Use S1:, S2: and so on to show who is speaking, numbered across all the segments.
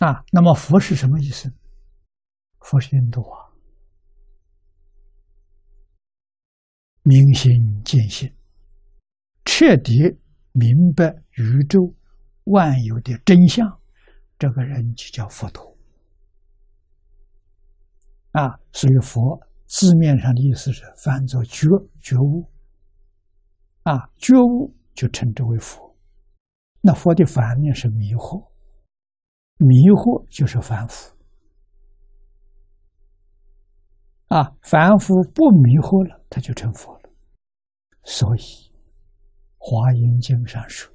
S1: 啊，那么佛是什么意思？佛是印度啊，明心见性，彻底明白宇宙万有的真相，这个人就叫佛陀。啊，所以佛字面上的意思是翻作觉觉悟，啊，觉悟就称之为佛。那佛的反面是迷惑。迷惑就是凡夫啊，凡夫不迷惑了，他就成佛了。所以《华严经》上说：“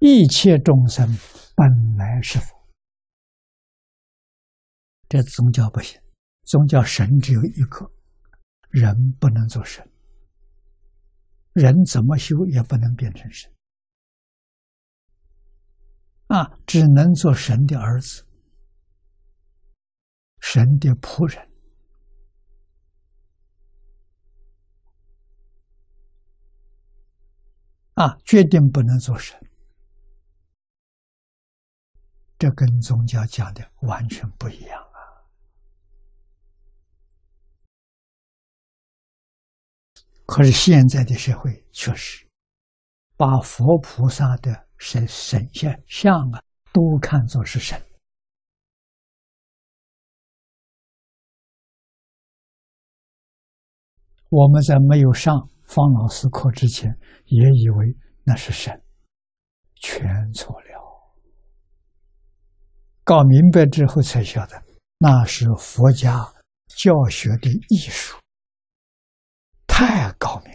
S1: 一切众生本来是佛。”这宗教不行，宗教神只有一个，人不能做神，人怎么修也不能变成神。啊，只能做神的儿子，神的仆人，啊，决定不能做神。这跟宗教讲的完全不一样啊！可是现在的社会确实把佛菩萨的。神神仙像啊，都看作是神。我们在没有上方老师课之前，也以为那是神，全错了。搞明白之后才晓得，那是佛家教学的艺术，太高明。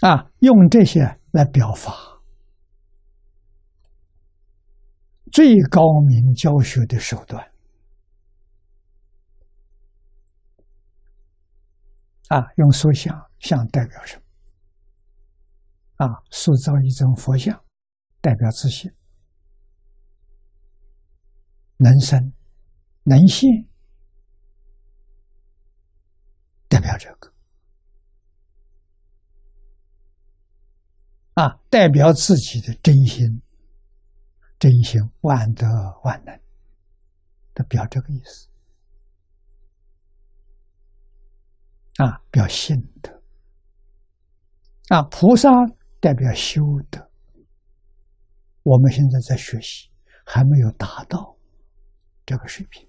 S1: 啊，用这些来表法，最高明教学的手段。啊，用塑像，像代表什么？啊，塑造一尊佛像，代表自信，能生能现，代表这个。啊，代表自己的真心，真心万德万能，的表这个意思。啊，表信德。啊，菩萨代表修德。我们现在在学习，还没有达到这个水平。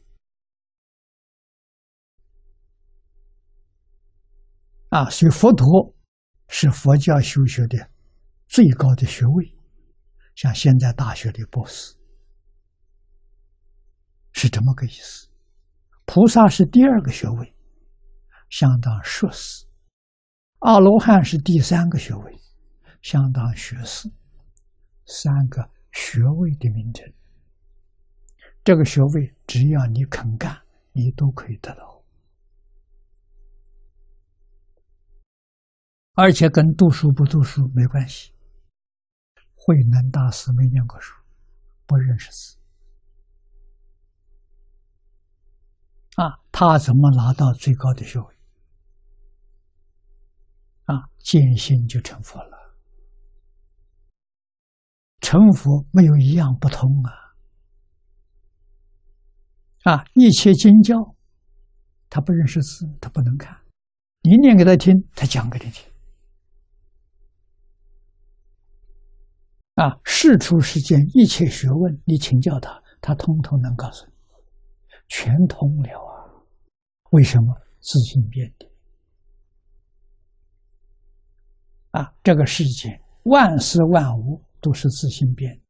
S1: 啊，所以佛陀是佛教修学的。最高的学位，像现在大学的博士，是这么个意思。菩萨是第二个学位，相当硕士；阿罗汉是第三个学位，相当学士。三个学位的名称，这个学位只要你肯干，你都可以得到，而且跟读书不读书没关系。慧能大师没念过书，不认识字，啊，他怎么拿到最高的学位？啊，见性就成佛了。成佛没有一样不通啊！啊，一切经教，他不认识字，他不能看，你念给他听，他讲给你听。啊，事出世间一切学问，你请教他，他通通能告诉你，全通了啊！为什么自信变的？啊，这个世界万事万物都是自信变，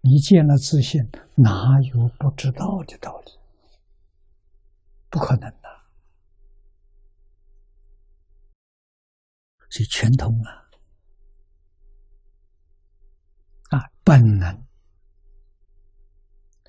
S1: 你见了自信，哪有不知道的道理？不可能的，所以全通啊！啊，本能